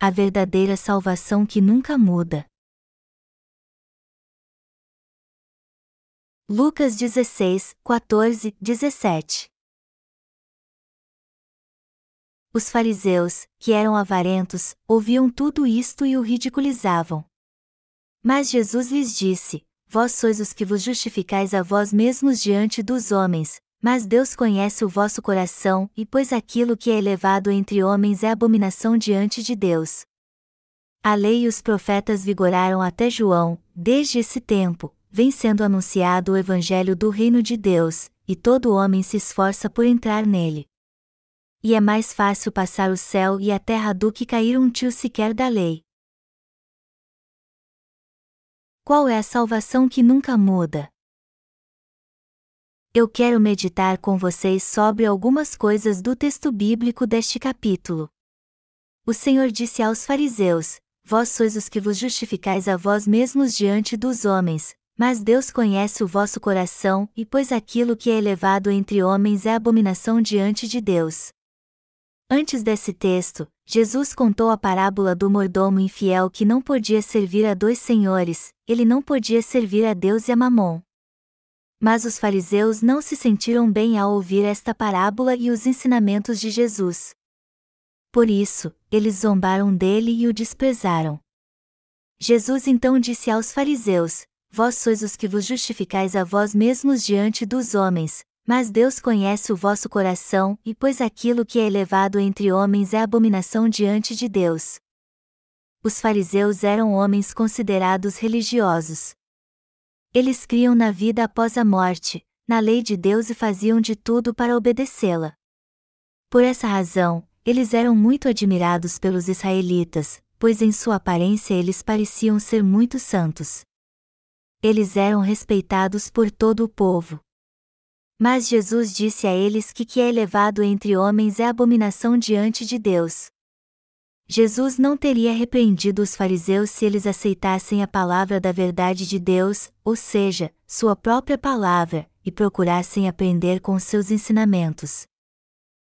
a verdadeira salvação que nunca muda. Lucas 16, 14, 17 Os fariseus, que eram avarentos, ouviam tudo isto e o ridiculizavam. Mas Jesus lhes disse: Vós sois os que vos justificais a vós mesmos diante dos homens, mas Deus conhece o vosso coração, e pois aquilo que é elevado entre homens é abominação diante de Deus. A lei e os profetas vigoraram até João, desde esse tempo, vem sendo anunciado o Evangelho do Reino de Deus, e todo homem se esforça por entrar nele. E é mais fácil passar o céu e a terra do que cair um tio sequer da lei. Qual é a salvação que nunca muda? Eu quero meditar com vocês sobre algumas coisas do texto bíblico deste capítulo. O Senhor disse aos fariseus: Vós sois os que vos justificais a vós mesmos diante dos homens, mas Deus conhece o vosso coração, e pois aquilo que é elevado entre homens é abominação diante de Deus. Antes desse texto, Jesus contou a parábola do mordomo infiel que não podia servir a dois senhores, ele não podia servir a Deus e a Mamon. Mas os fariseus não se sentiram bem ao ouvir esta parábola e os ensinamentos de Jesus. Por isso, eles zombaram dele e o desprezaram. Jesus então disse aos fariseus: Vós sois os que vos justificais a vós mesmos diante dos homens, mas Deus conhece o vosso coração, e pois aquilo que é elevado entre homens é abominação diante de Deus. Os fariseus eram homens considerados religiosos. Eles criam na vida após a morte, na lei de Deus e faziam de tudo para obedecê-la. Por essa razão, eles eram muito admirados pelos israelitas, pois em sua aparência eles pareciam ser muito santos eles eram respeitados por todo o povo. Mas Jesus disse a eles que que é elevado entre homens é abominação diante de Deus. Jesus não teria repreendido os fariseus se eles aceitassem a palavra da verdade de Deus, ou seja, sua própria palavra, e procurassem aprender com seus ensinamentos.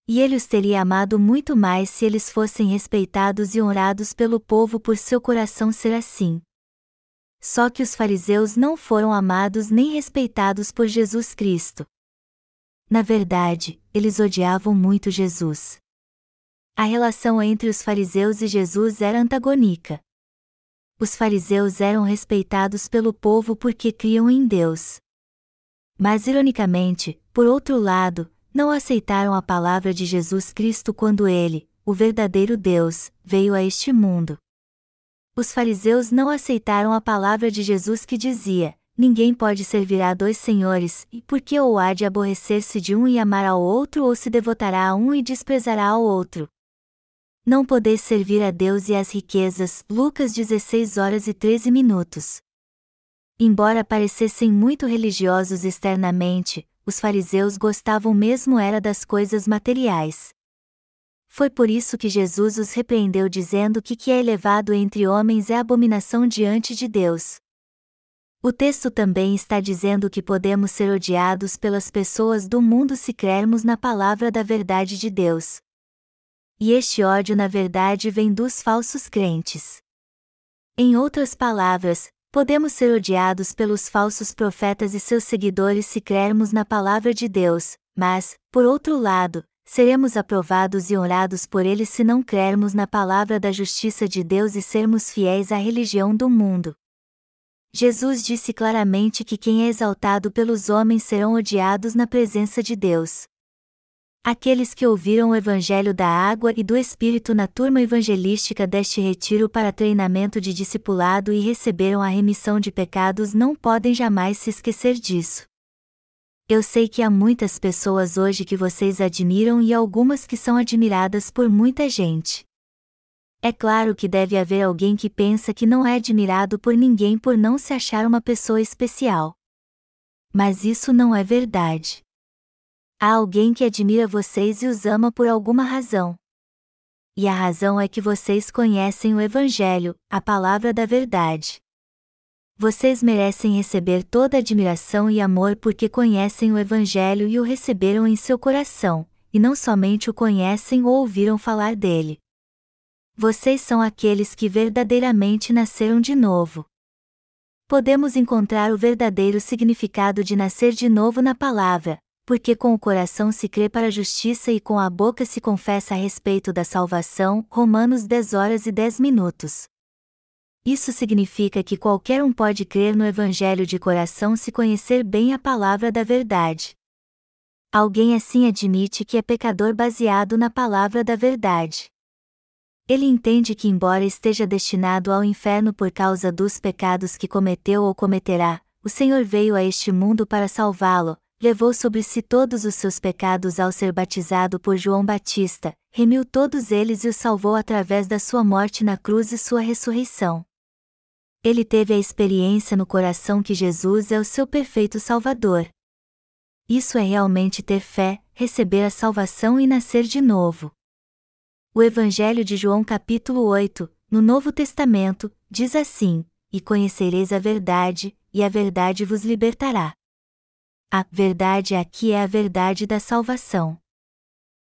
E ele os teria amado muito mais se eles fossem respeitados e honrados pelo povo por seu coração ser assim. Só que os fariseus não foram amados nem respeitados por Jesus Cristo. Na verdade, eles odiavam muito Jesus. A relação entre os fariseus e Jesus era antagônica. Os fariseus eram respeitados pelo povo porque criam em Deus. Mas, ironicamente, por outro lado, não aceitaram a palavra de Jesus Cristo quando ele, o verdadeiro Deus, veio a este mundo. Os fariseus não aceitaram a palavra de Jesus que dizia: Ninguém pode servir a dois senhores, e porque ou há de aborrecer-se de um e amar ao outro ou se devotará a um e desprezará ao outro. Não podeis servir a Deus e às riquezas. Lucas 16 horas e 13 minutos. Embora parecessem muito religiosos externamente, os fariseus gostavam mesmo era das coisas materiais. Foi por isso que Jesus os repreendeu dizendo que que é elevado entre homens é abominação diante de Deus. O texto também está dizendo que podemos ser odiados pelas pessoas do mundo se crermos na palavra da verdade de Deus. E este ódio na verdade vem dos falsos crentes. Em outras palavras, podemos ser odiados pelos falsos profetas e seus seguidores se crermos na palavra de Deus, mas, por outro lado, seremos aprovados e honrados por ele se não crermos na palavra da justiça de Deus e sermos fiéis à religião do mundo. Jesus disse claramente que quem é exaltado pelos homens serão odiados na presença de Deus. Aqueles que ouviram o Evangelho da Água e do Espírito na turma evangelística deste retiro para treinamento de discipulado e receberam a remissão de pecados não podem jamais se esquecer disso. Eu sei que há muitas pessoas hoje que vocês admiram e algumas que são admiradas por muita gente. É claro que deve haver alguém que pensa que não é admirado por ninguém por não se achar uma pessoa especial. Mas isso não é verdade. Há alguém que admira vocês e os ama por alguma razão. E a razão é que vocês conhecem o Evangelho, a palavra da verdade. Vocês merecem receber toda admiração e amor porque conhecem o Evangelho e o receberam em seu coração, e não somente o conhecem ou ouviram falar dele. Vocês são aqueles que verdadeiramente nasceram de novo. Podemos encontrar o verdadeiro significado de nascer de novo na palavra, porque com o coração se crê para a justiça e com a boca se confessa a respeito da salvação. Romanos 10 horas e 10 minutos. Isso significa que qualquer um pode crer no Evangelho de coração se conhecer bem a palavra da verdade. Alguém assim admite que é pecador baseado na palavra da verdade. Ele entende que, embora esteja destinado ao inferno por causa dos pecados que cometeu ou cometerá, o Senhor veio a este mundo para salvá-lo, levou sobre si todos os seus pecados ao ser batizado por João Batista, remiu todos eles e o salvou através da sua morte na cruz e sua ressurreição. Ele teve a experiência no coração que Jesus é o seu perfeito Salvador. Isso é realmente ter fé, receber a salvação e nascer de novo. O Evangelho de João capítulo 8, no Novo Testamento, diz assim: E conhecereis a verdade, e a verdade vos libertará. A verdade aqui é a verdade da salvação.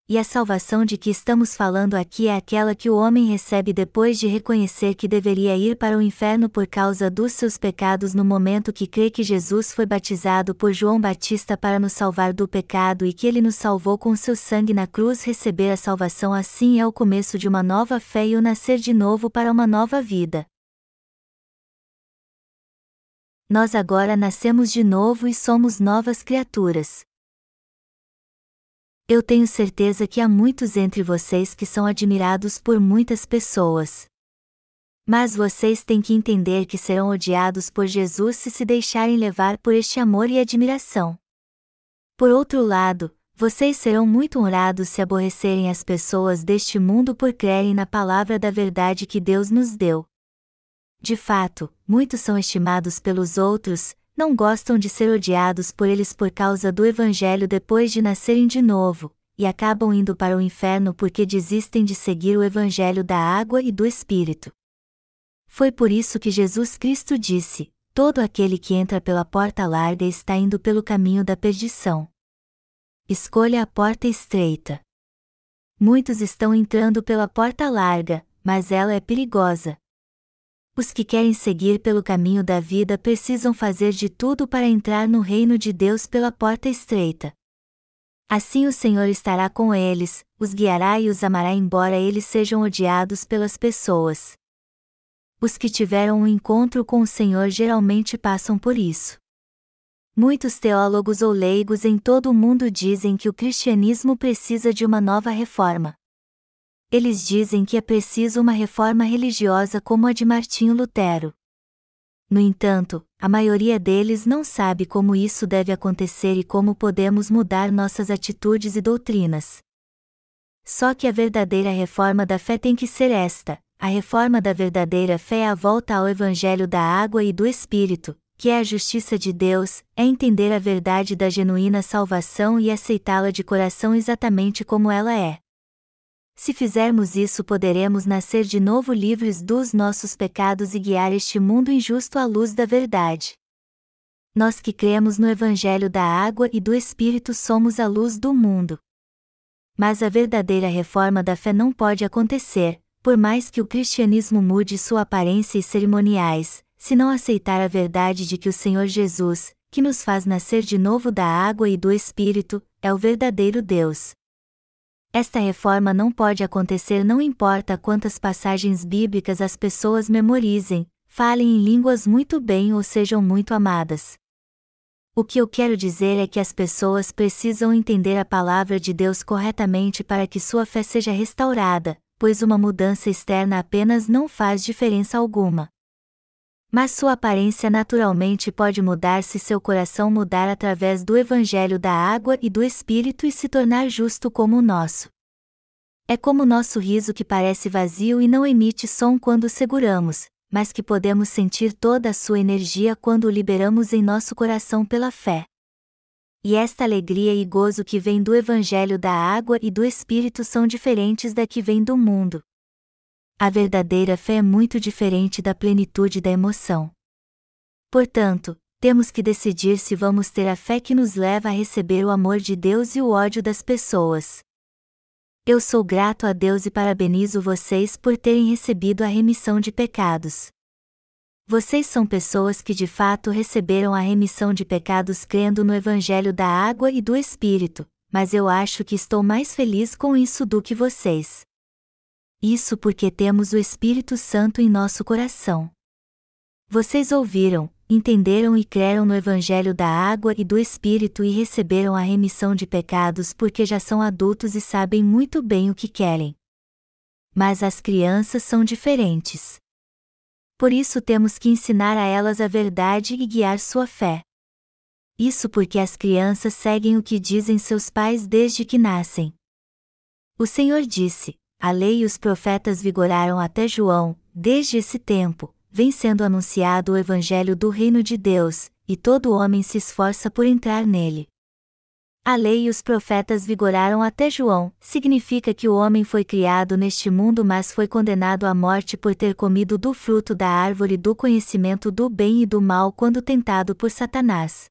E a salvação de que estamos falando aqui é aquela que o homem recebe depois de reconhecer que deveria ir para o inferno por causa dos seus pecados no momento que crê que Jesus foi batizado por João Batista para nos salvar do pecado e que ele nos salvou com seu sangue na cruz. Receber a salvação assim é o começo de uma nova fé e o nascer de novo para uma nova vida. Nós agora nascemos de novo e somos novas criaturas. Eu tenho certeza que há muitos entre vocês que são admirados por muitas pessoas. Mas vocês têm que entender que serão odiados por Jesus se se deixarem levar por este amor e admiração. Por outro lado, vocês serão muito honrados se aborrecerem as pessoas deste mundo por crerem na palavra da verdade que Deus nos deu. De fato, muitos são estimados pelos outros, não gostam de ser odiados por eles por causa do Evangelho depois de nascerem de novo, e acabam indo para o inferno porque desistem de seguir o Evangelho da água e do Espírito. Foi por isso que Jesus Cristo disse: Todo aquele que entra pela porta larga está indo pelo caminho da perdição. Escolha a porta estreita. Muitos estão entrando pela porta larga, mas ela é perigosa, os que querem seguir pelo caminho da vida precisam fazer de tudo para entrar no reino de Deus pela porta estreita. Assim o Senhor estará com eles, os guiará e os amará, embora eles sejam odiados pelas pessoas. Os que tiveram um encontro com o Senhor geralmente passam por isso. Muitos teólogos ou leigos em todo o mundo dizem que o cristianismo precisa de uma nova reforma eles dizem que é preciso uma reforma religiosa como a de Martinho Lutero. No entanto, a maioria deles não sabe como isso deve acontecer e como podemos mudar nossas atitudes e doutrinas. Só que a verdadeira reforma da fé tem que ser esta: a reforma da verdadeira fé é a volta ao Evangelho da água e do Espírito, que é a justiça de Deus, é entender a verdade da genuína salvação e aceitá-la de coração exatamente como ela é. Se fizermos isso, poderemos nascer de novo livres dos nossos pecados e guiar este mundo injusto à luz da verdade. Nós que cremos no Evangelho da água e do Espírito somos a luz do mundo. Mas a verdadeira reforma da fé não pode acontecer, por mais que o cristianismo mude sua aparência e cerimoniais, se não aceitar a verdade de que o Senhor Jesus, que nos faz nascer de novo da água e do Espírito, é o verdadeiro Deus. Esta reforma não pode acontecer não importa quantas passagens bíblicas as pessoas memorizem, falem em línguas muito bem ou sejam muito amadas. O que eu quero dizer é que as pessoas precisam entender a palavra de Deus corretamente para que sua fé seja restaurada, pois uma mudança externa apenas não faz diferença alguma. Mas sua aparência naturalmente pode mudar se seu coração mudar através do Evangelho da água e do Espírito e se tornar justo como o nosso. É como nosso riso que parece vazio e não emite som quando o seguramos, mas que podemos sentir toda a sua energia quando o liberamos em nosso coração pela fé. E esta alegria e gozo que vem do Evangelho da água e do Espírito são diferentes da que vem do mundo. A verdadeira fé é muito diferente da plenitude da emoção. Portanto, temos que decidir se vamos ter a fé que nos leva a receber o amor de Deus e o ódio das pessoas. Eu sou grato a Deus e parabenizo vocês por terem recebido a remissão de pecados. Vocês são pessoas que de fato receberam a remissão de pecados crendo no Evangelho da Água e do Espírito, mas eu acho que estou mais feliz com isso do que vocês. Isso porque temos o Espírito Santo em nosso coração. Vocês ouviram, entenderam e creram no Evangelho da Água e do Espírito e receberam a remissão de pecados porque já são adultos e sabem muito bem o que querem. Mas as crianças são diferentes por isso temos que ensinar a elas a verdade e guiar sua fé. Isso porque as crianças seguem o que dizem seus pais desde que nascem. O Senhor disse: A lei e os profetas vigoraram até João, desde esse tempo, vem sendo anunciado o Evangelho do Reino de Deus, e todo homem se esforça por entrar nele. A lei e os profetas vigoraram até João, significa que o homem foi criado neste mundo, mas foi condenado à morte por ter comido do fruto da árvore do conhecimento do bem e do mal quando tentado por Satanás.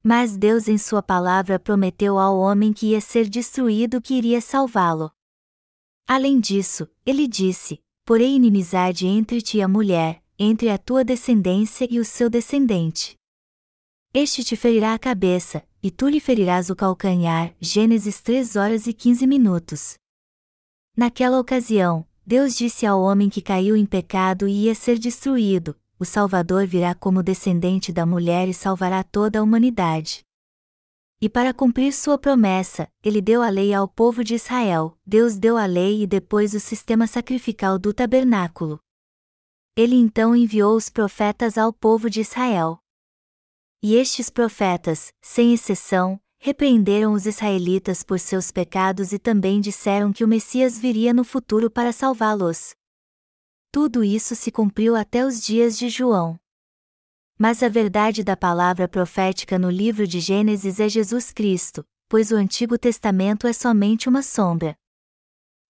Mas Deus, em Sua palavra, prometeu ao homem que ia ser destruído que iria salvá-lo. Além disso, ele disse: Porém inimizade entre ti e a mulher, entre a tua descendência e o seu descendente. Este te ferirá a cabeça, e tu lhe ferirás o calcanhar. Gênesis 3 horas e 15 minutos. Naquela ocasião, Deus disse ao homem que caiu em pecado e ia ser destruído: O Salvador virá como descendente da mulher e salvará toda a humanidade. E para cumprir sua promessa, ele deu a lei ao povo de Israel. Deus deu a lei e depois o sistema sacrificial do tabernáculo. Ele então enviou os profetas ao povo de Israel. E estes profetas, sem exceção, repreenderam os israelitas por seus pecados e também disseram que o Messias viria no futuro para salvá-los. Tudo isso se cumpriu até os dias de João. Mas a verdade da palavra profética no livro de Gênesis é Jesus Cristo, pois o Antigo Testamento é somente uma sombra.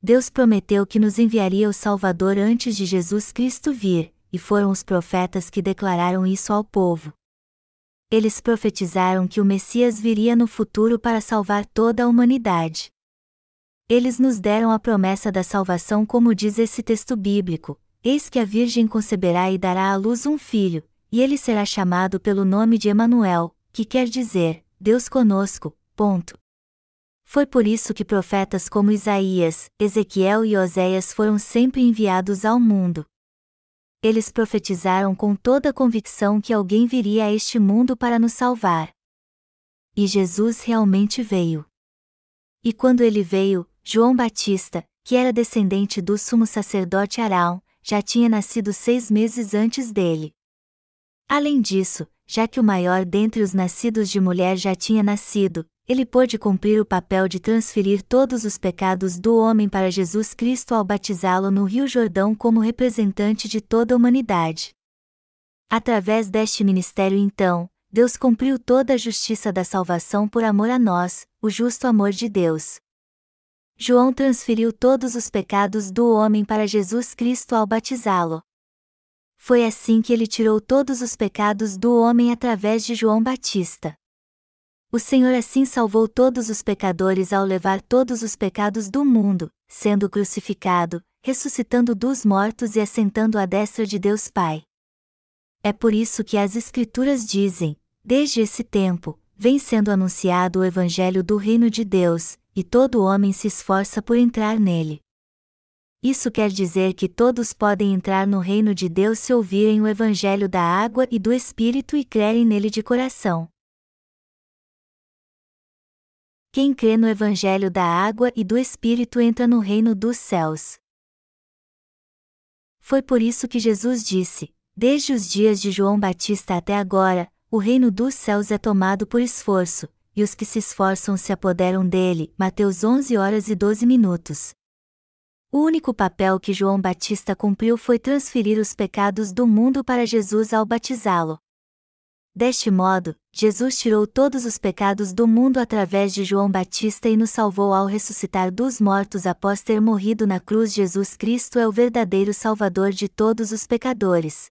Deus prometeu que nos enviaria o Salvador antes de Jesus Cristo vir, e foram os profetas que declararam isso ao povo eles profetizaram que o Messias viria no futuro para salvar toda a humanidade. Eles nos deram a promessa da salvação, como diz esse texto bíblico: Eis que a Virgem conceberá e dará à luz um filho, e ele será chamado pelo nome de Emanuel, que quer dizer Deus conosco. Ponto. Foi por isso que profetas como Isaías, Ezequiel e Oséias foram sempre enviados ao mundo, eles profetizaram com toda a convicção que alguém viria a este mundo para nos salvar. E Jesus realmente veio. E quando ele veio, João Batista, que era descendente do sumo sacerdote Arão, já tinha nascido seis meses antes dele. Além disso, já que o maior dentre os nascidos de mulher já tinha nascido, ele pôde cumprir o papel de transferir todos os pecados do homem para Jesus Cristo ao batizá-lo no Rio Jordão como representante de toda a humanidade. Através deste ministério, então, Deus cumpriu toda a justiça da salvação por amor a nós, o justo amor de Deus. João transferiu todos os pecados do homem para Jesus Cristo ao batizá-lo. Foi assim que ele tirou todos os pecados do homem através de João Batista. O Senhor assim salvou todos os pecadores ao levar todos os pecados do mundo, sendo crucificado, ressuscitando dos mortos e assentando à destra de Deus Pai. É por isso que as Escrituras dizem: desde esse tempo, vem sendo anunciado o Evangelho do Reino de Deus, e todo homem se esforça por entrar nele. Isso quer dizer que todos podem entrar no reino de Deus se ouvirem o Evangelho da água e do Espírito e crerem nele de coração. Quem crê no Evangelho da água e do Espírito entra no reino dos céus. Foi por isso que Jesus disse: Desde os dias de João Batista até agora, o reino dos céus é tomado por esforço, e os que se esforçam se apoderam dele. Mateus 11 horas e 12 minutos. O único papel que João Batista cumpriu foi transferir os pecados do mundo para Jesus ao batizá-lo. Deste modo, Jesus tirou todos os pecados do mundo através de João Batista e nos salvou ao ressuscitar dos mortos após ter morrido na cruz. Jesus Cristo é o verdadeiro Salvador de todos os pecadores.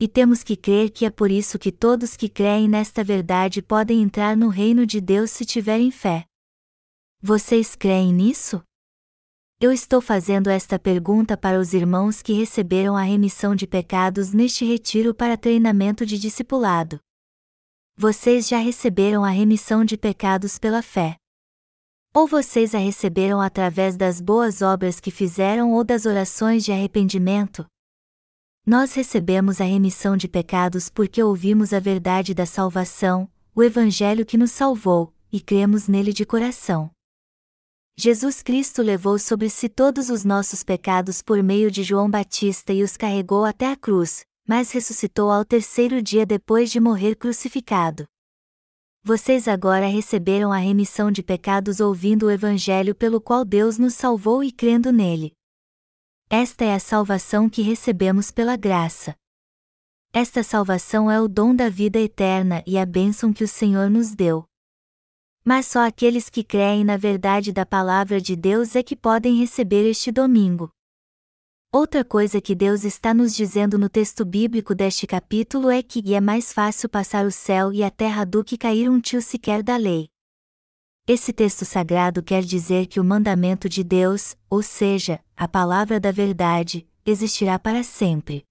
E temos que crer que é por isso que todos que creem nesta verdade podem entrar no reino de Deus se tiverem fé. Vocês creem nisso? Eu estou fazendo esta pergunta para os irmãos que receberam a remissão de pecados neste retiro para treinamento de discipulado. Vocês já receberam a remissão de pecados pela fé. Ou vocês a receberam através das boas obras que fizeram ou das orações de arrependimento? Nós recebemos a remissão de pecados porque ouvimos a verdade da salvação, o Evangelho que nos salvou, e cremos nele de coração. Jesus Cristo levou sobre si todos os nossos pecados por meio de João Batista e os carregou até a cruz, mas ressuscitou ao terceiro dia depois de morrer crucificado. Vocês agora receberam a remissão de pecados ouvindo o Evangelho pelo qual Deus nos salvou e crendo nele. Esta é a salvação que recebemos pela graça. Esta salvação é o dom da vida eterna e a bênção que o Senhor nos deu. Mas só aqueles que creem na verdade da palavra de Deus é que podem receber este domingo. Outra coisa que Deus está nos dizendo no texto bíblico deste capítulo é que é mais fácil passar o céu e a terra do que cair um tio sequer da lei. Esse texto sagrado quer dizer que o mandamento de Deus, ou seja, a palavra da verdade, existirá para sempre.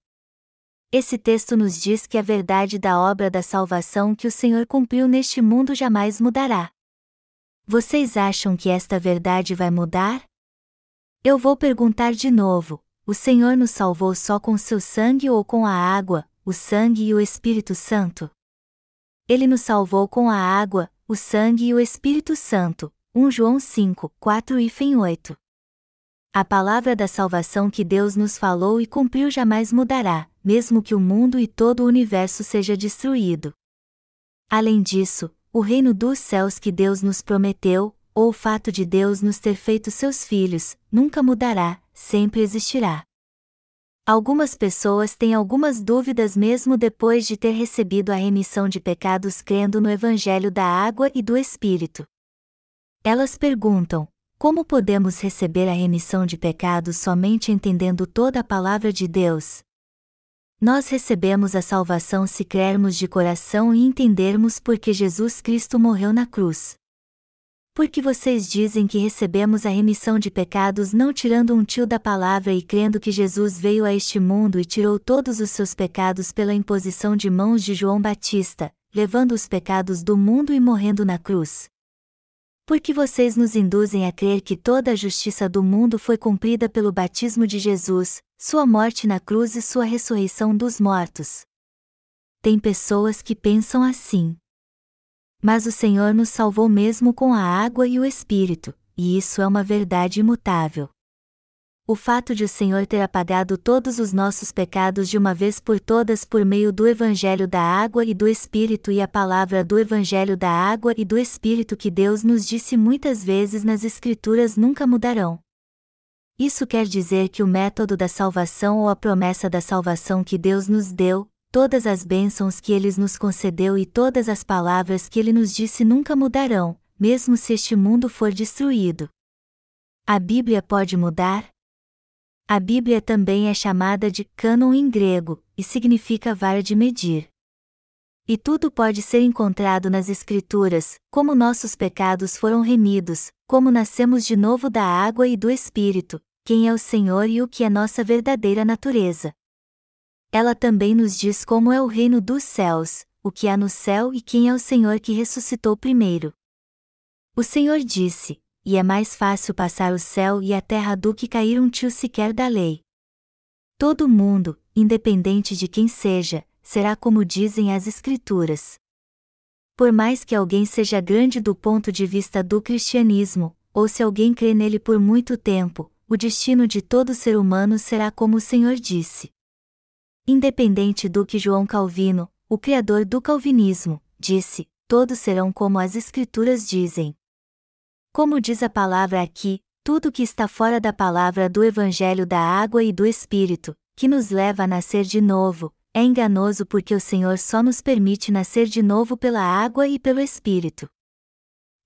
Esse texto nos diz que a verdade da obra da salvação que o Senhor cumpriu neste mundo jamais mudará. Vocês acham que esta verdade vai mudar? Eu vou perguntar de novo: o Senhor nos salvou só com seu sangue ou com a água, o sangue e o Espírito Santo? Ele nos salvou com a água, o sangue e o Espírito Santo. 1 João 5, 4 e 8. A palavra da salvação que Deus nos falou e cumpriu jamais mudará, mesmo que o mundo e todo o universo seja destruído. Além disso, o reino dos céus que Deus nos prometeu, ou o fato de Deus nos ter feito seus filhos, nunca mudará, sempre existirá. Algumas pessoas têm algumas dúvidas mesmo depois de ter recebido a remissão de pecados crendo no Evangelho da Água e do Espírito. Elas perguntam: como podemos receber a remissão de pecados somente entendendo toda a palavra de Deus? Nós recebemos a salvação se crermos de coração e entendermos porque Jesus Cristo morreu na cruz. Porque vocês dizem que recebemos a remissão de pecados não tirando um tio da palavra e crendo que Jesus veio a este mundo e tirou todos os seus pecados pela imposição de mãos de João Batista, levando os pecados do mundo e morrendo na cruz. Porque vocês nos induzem a crer que toda a justiça do mundo foi cumprida pelo batismo de Jesus, sua morte na cruz e sua ressurreição dos mortos. Tem pessoas que pensam assim. Mas o Senhor nos salvou mesmo com a água e o Espírito, e isso é uma verdade imutável. O fato de o Senhor ter apagado todos os nossos pecados de uma vez por todas por meio do Evangelho da Água e do Espírito e a palavra do Evangelho da Água e do Espírito que Deus nos disse muitas vezes nas Escrituras nunca mudarão. Isso quer dizer que o método da salvação ou a promessa da salvação que Deus nos deu, todas as bênçãos que Ele nos concedeu e todas as palavras que Ele nos disse nunca mudarão, mesmo se este mundo for destruído. A Bíblia pode mudar? A Bíblia também é chamada de cânon em grego, e significa vara de medir. E tudo pode ser encontrado nas Escrituras, como nossos pecados foram remidos, como nascemos de novo da água e do Espírito, quem é o Senhor e o que é nossa verdadeira natureza. Ela também nos diz como é o reino dos céus, o que há no céu e quem é o Senhor que ressuscitou primeiro. O Senhor disse: E é mais fácil passar o céu e a terra do que cair um tio sequer da lei. Todo mundo, independente de quem seja, será como dizem as Escrituras. Por mais que alguém seja grande do ponto de vista do cristianismo, ou se alguém crê nele por muito tempo, o destino de todo ser humano será como o Senhor disse. Independente do que João Calvino, o criador do calvinismo, disse, todos serão como as Escrituras dizem. Como diz a palavra aqui, tudo que está fora da palavra do Evangelho da água e do Espírito, que nos leva a nascer de novo, é enganoso porque o Senhor só nos permite nascer de novo pela água e pelo Espírito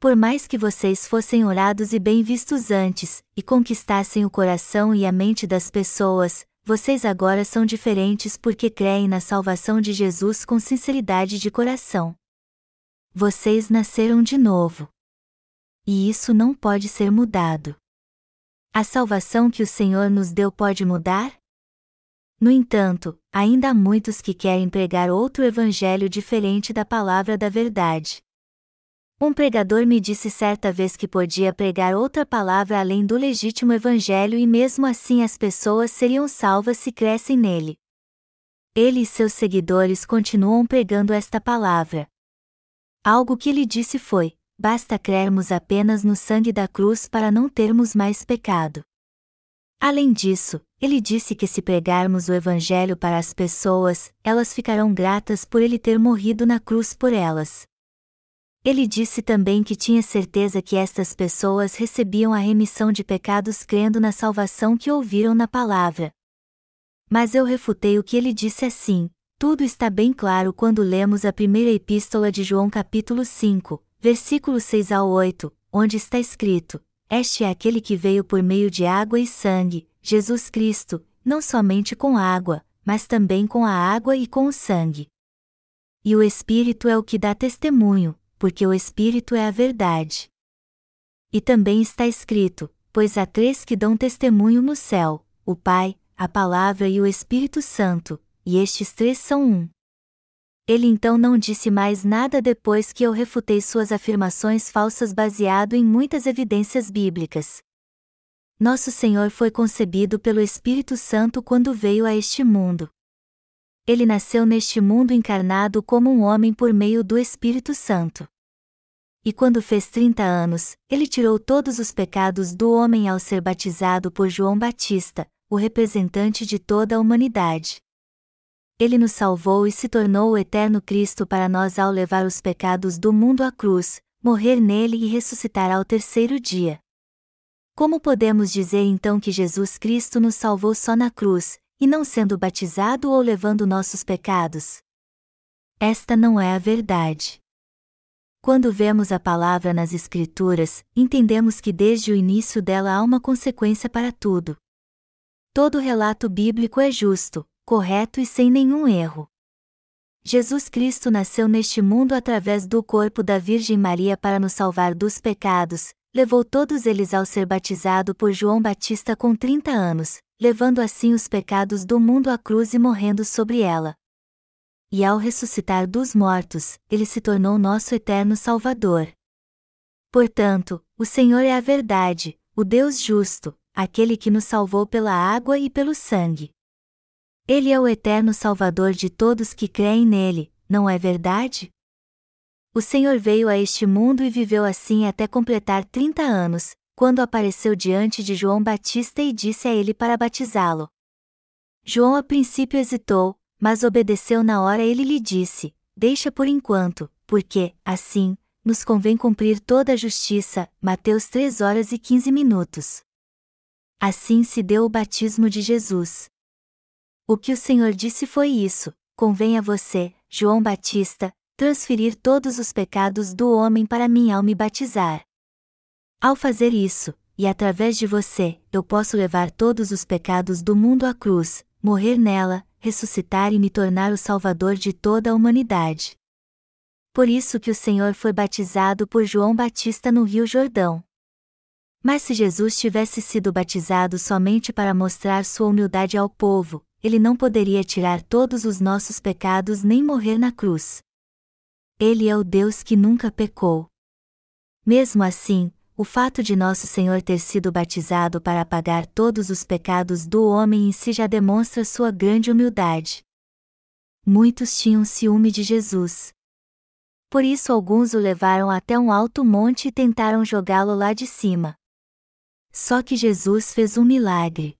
por mais que vocês fossem orados e bem vistos antes, e conquistassem o coração e a mente das pessoas, vocês agora são diferentes porque creem na salvação de Jesus com sinceridade de coração. Vocês nasceram de novo. E isso não pode ser mudado. A salvação que o Senhor nos deu pode mudar? No entanto, ainda há muitos que querem pregar outro evangelho diferente da palavra da verdade. Um pregador me disse certa vez que podia pregar outra palavra além do legítimo evangelho e mesmo assim as pessoas seriam salvas se crescem nele. Ele e seus seguidores continuam pregando esta palavra. Algo que ele disse foi: basta crermos apenas no sangue da cruz para não termos mais pecado. Além disso, ele disse que se pregarmos o Evangelho para as pessoas, elas ficarão gratas por ele ter morrido na cruz por elas. Ele disse também que tinha certeza que estas pessoas recebiam a remissão de pecados crendo na salvação que ouviram na palavra. Mas eu refutei o que ele disse assim: tudo está bem claro quando lemos a primeira epístola de João, capítulo 5, versículo 6 ao 8, onde está escrito: Este é aquele que veio por meio de água e sangue, Jesus Cristo, não somente com água, mas também com a água e com o sangue. E o Espírito é o que dá testemunho, porque o Espírito é a verdade. E também está escrito: Pois há três que dão testemunho no céu: o Pai, a Palavra e o Espírito Santo, e estes três são um. Ele então não disse mais nada depois que eu refutei suas afirmações falsas baseado em muitas evidências bíblicas. Nosso Senhor foi concebido pelo Espírito Santo quando veio a este mundo. Ele nasceu neste mundo encarnado como um homem por meio do Espírito Santo e quando fez trinta anos, ele tirou todos os pecados do homem ao ser batizado por João Batista, o representante de toda a humanidade. Ele nos salvou e se tornou o eterno Cristo para nós ao levar os pecados do mundo à cruz, morrer nele e ressuscitar ao terceiro dia. Como podemos dizer então que Jesus Cristo nos salvou só na cruz, e não sendo batizado ou levando nossos pecados? Esta não é a verdade. Quando vemos a palavra nas Escrituras, entendemos que desde o início dela há uma consequência para tudo. Todo relato bíblico é justo, correto e sem nenhum erro. Jesus Cristo nasceu neste mundo através do corpo da Virgem Maria para nos salvar dos pecados, levou todos eles ao ser batizado por João Batista com 30 anos, levando assim os pecados do mundo à cruz e morrendo sobre ela e ao ressuscitar dos mortos, ele se tornou nosso eterno Salvador. Portanto, o Senhor é a verdade, o Deus justo, aquele que nos salvou pela água e pelo sangue. Ele é o eterno Salvador de todos que creem nele, não é verdade? O Senhor veio a este mundo e viveu assim até completar 30 anos, quando apareceu diante de João Batista e disse a ele para batizá-lo. João a princípio hesitou, mas obedeceu na hora ele lhe disse: Deixa por enquanto, porque, assim, nos convém cumprir toda a justiça. Mateus 3 horas e 15 minutos. Assim se deu o batismo de Jesus. O que o Senhor disse foi isso: convém a você, João Batista, transferir todos os pecados do homem para mim ao me batizar. Ao fazer isso, e através de você, eu posso levar todos os pecados do mundo à cruz, morrer nela, ressuscitar e me tornar o Salvador de toda a humanidade. Por isso que o Senhor foi batizado por João Batista no Rio Jordão. Mas se Jesus tivesse sido batizado somente para mostrar sua humildade ao povo, ele não poderia tirar todos os nossos pecados nem morrer na cruz. Ele é o Deus que nunca pecou. Mesmo assim, o fato de nosso Senhor ter sido batizado para apagar todos os pecados do homem em si já demonstra sua grande humildade. Muitos tinham ciúme de Jesus. Por isso alguns o levaram até um alto monte e tentaram jogá-lo lá de cima. Só que Jesus fez um milagre.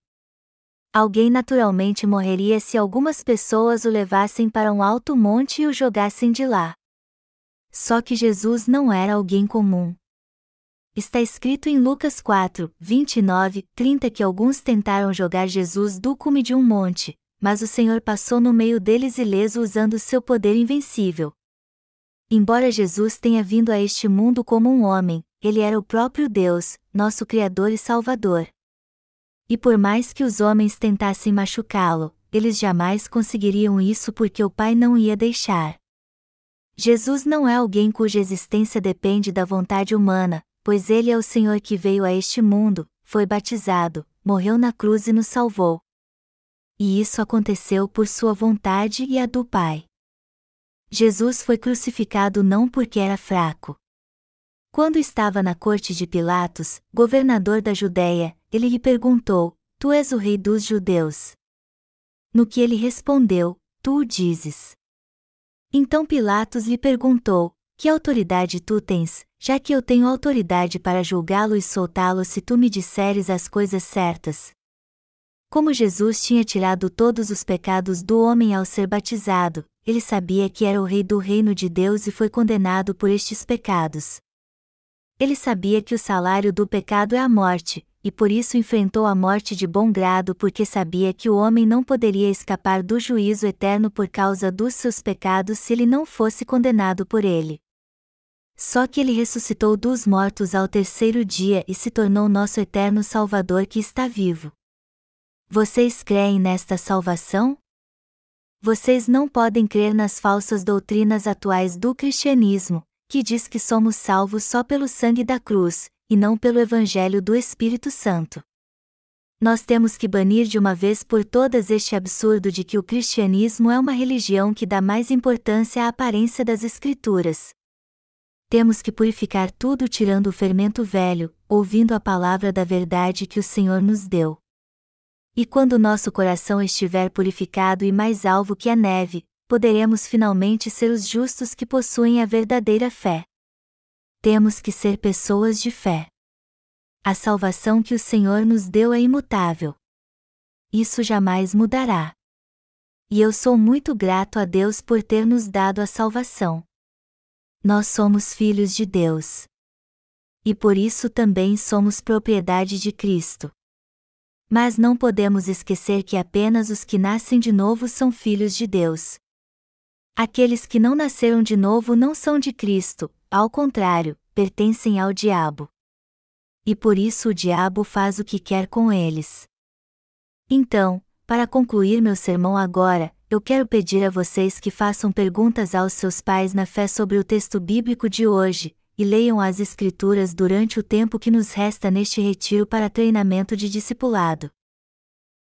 Alguém naturalmente morreria se algumas pessoas o levassem para um alto monte e o jogassem de lá. Só que Jesus não era alguém comum. Está escrito em Lucas 4, 29, 30 que alguns tentaram jogar Jesus do cume de um monte, mas o Senhor passou no meio deles ileso usando seu poder invencível. Embora Jesus tenha vindo a este mundo como um homem, ele era o próprio Deus, nosso Criador e Salvador. E por mais que os homens tentassem machucá-lo, eles jamais conseguiriam isso porque o Pai não ia deixar. Jesus não é alguém cuja existência depende da vontade humana, pois ele é o Senhor que veio a este mundo, foi batizado, morreu na cruz e nos salvou. E isso aconteceu por sua vontade e a do Pai. Jesus foi crucificado não porque era fraco. Quando estava na corte de Pilatos, governador da Judéia, ele lhe perguntou: Tu és o rei dos judeus? No que ele respondeu: Tu o dizes. Então Pilatos lhe perguntou: Que autoridade tu tens, já que eu tenho autoridade para julgá-lo e soltá-lo se tu me disseres as coisas certas? Como Jesus tinha tirado todos os pecados do homem ao ser batizado, ele sabia que era o rei do reino de Deus e foi condenado por estes pecados. Ele sabia que o salário do pecado é a morte, e por isso enfrentou a morte de bom grado porque sabia que o homem não poderia escapar do juízo eterno por causa dos seus pecados se ele não fosse condenado por ele. Só que ele ressuscitou dos mortos ao terceiro dia e se tornou nosso eterno Salvador que está vivo. Vocês creem nesta salvação? Vocês não podem crer nas falsas doutrinas atuais do cristianismo, que diz que somos salvos só pelo sangue da cruz, e não pelo Evangelho do Espírito Santo. Nós temos que banir de uma vez por todas este absurdo de que o cristianismo é uma religião que dá mais importância à aparência das Escrituras. Temos que purificar tudo tirando o fermento velho, ouvindo a palavra da verdade que o Senhor nos deu. E quando nosso coração estiver purificado e mais alvo que a neve, poderemos finalmente ser os justos que possuem a verdadeira fé. Temos que ser pessoas de fé. A salvação que o Senhor nos deu é imutável. Isso jamais mudará. E eu sou muito grato a Deus por ter nos dado a salvação. Nós somos filhos de Deus. E por isso também somos propriedade de Cristo. Mas não podemos esquecer que apenas os que nascem de novo são filhos de Deus. Aqueles que não nasceram de novo não são de Cristo, ao contrário, pertencem ao diabo. E por isso o diabo faz o que quer com eles. Então, para concluir meu sermão agora, eu quero pedir a vocês que façam perguntas aos seus pais na fé sobre o texto bíblico de hoje, e leiam as Escrituras durante o tempo que nos resta neste retiro para treinamento de discipulado.